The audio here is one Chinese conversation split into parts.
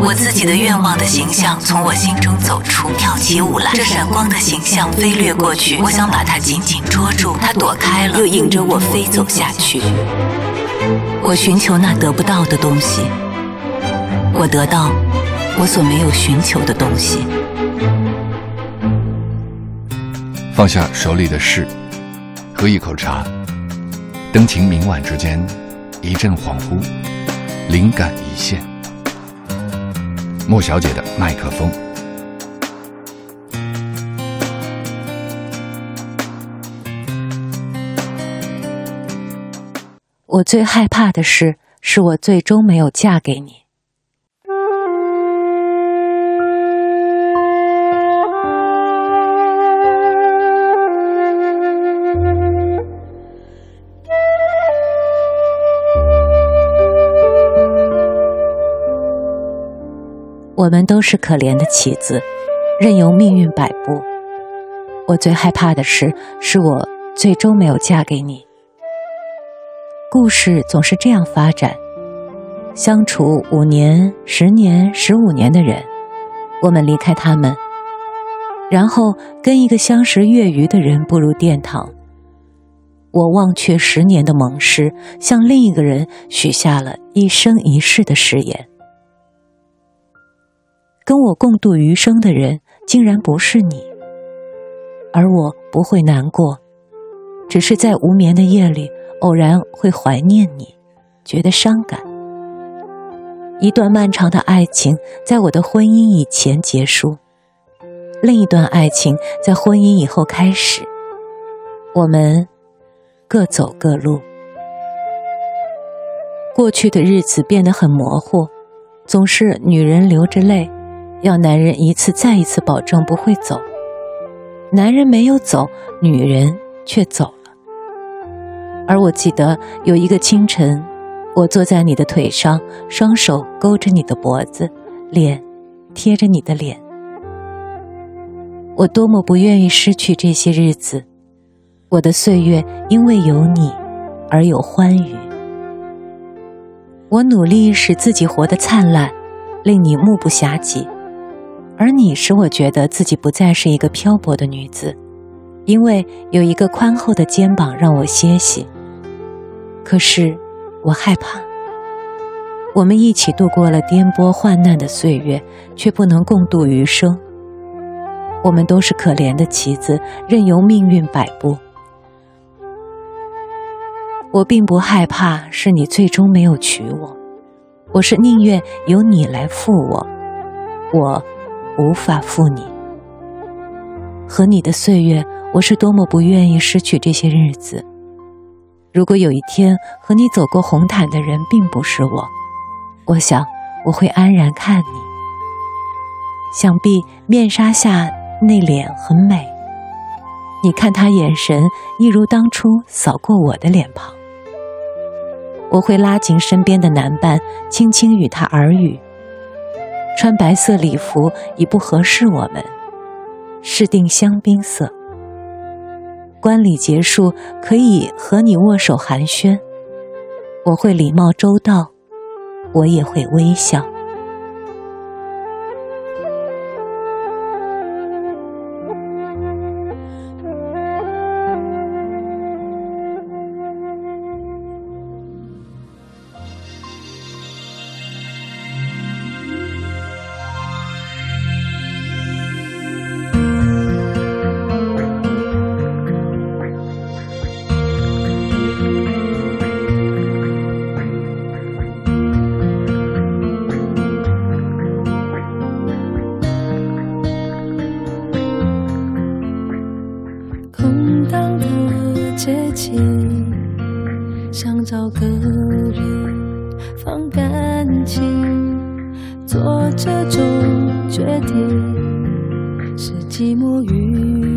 我自己的愿望的形象从我心中走出，跳起舞来。这闪光的形象飞掠过去，我想把它紧紧捉住，它躲开了，又迎着我飞走下去。我寻求那得不到的东西，我得到我所没有寻求的东西。放下手里的事，喝一口茶，灯情明晚之间，一阵恍惚，灵感一现。莫小姐的麦克风。我最害怕的事，是我最终没有嫁给你。我们都是可怜的棋子，任由命运摆布。我最害怕的事，是我最终没有嫁给你。故事总是这样发展：相处五年、十年、十五年的人，我们离开他们，然后跟一个相识月余的人步入殿堂。我忘却十年的盟誓，向另一个人许下了一生一世的誓言。跟我共度余生的人，竟然不是你，而我不会难过，只是在无眠的夜里，偶然会怀念你，觉得伤感。一段漫长的爱情，在我的婚姻以前结束，另一段爱情在婚姻以后开始，我们各走各路。过去的日子变得很模糊，总是女人流着泪。要男人一次再一次保证不会走，男人没有走，女人却走了。而我记得有一个清晨，我坐在你的腿上，双手勾着你的脖子，脸贴着你的脸。我多么不愿意失去这些日子，我的岁月因为有你而有欢愉。我努力使自己活得灿烂，令你目不暇接。而你使我觉得自己不再是一个漂泊的女子，因为有一个宽厚的肩膀让我歇息。可是，我害怕。我们一起度过了颠簸患难的岁月，却不能共度余生。我们都是可怜的棋子，任由命运摆布。我并不害怕是你最终没有娶我，我是宁愿由你来负我，我。无法负你和你的岁月，我是多么不愿意失去这些日子。如果有一天和你走过红毯的人并不是我，我想我会安然看你。想必面纱下那脸很美，你看他眼神一如当初扫过我的脸庞。我会拉紧身边的男伴，轻轻与他耳语。穿白色礼服已不合适我们，是定香槟色。观礼结束，可以和你握手寒暄。我会礼貌周到，我也会微笑。想找个人放感情，做这种决定是寂寞与。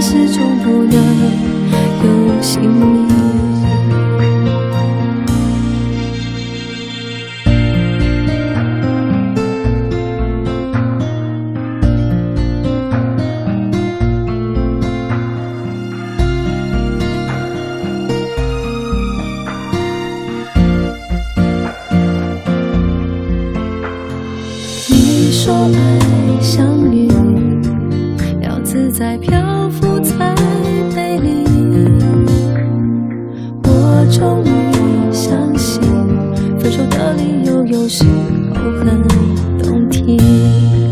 始终不能自在漂浮才美丽。我终于相信，分手的理由有时候很动听。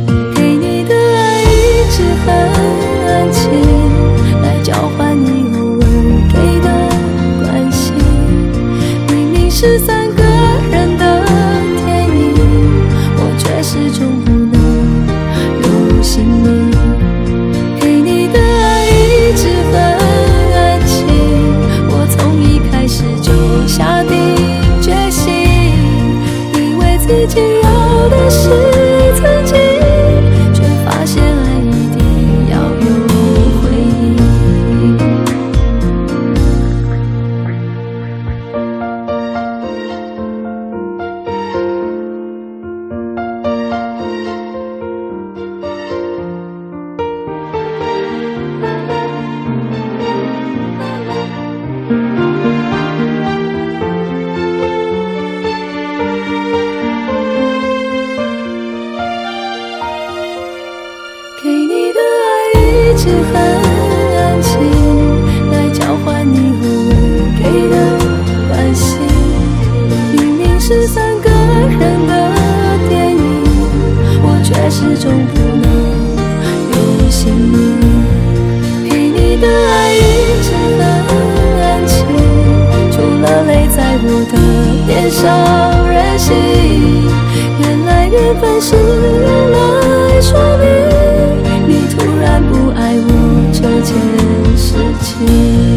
的年少任性原来缘分是用来说明你突然不爱我这件事情。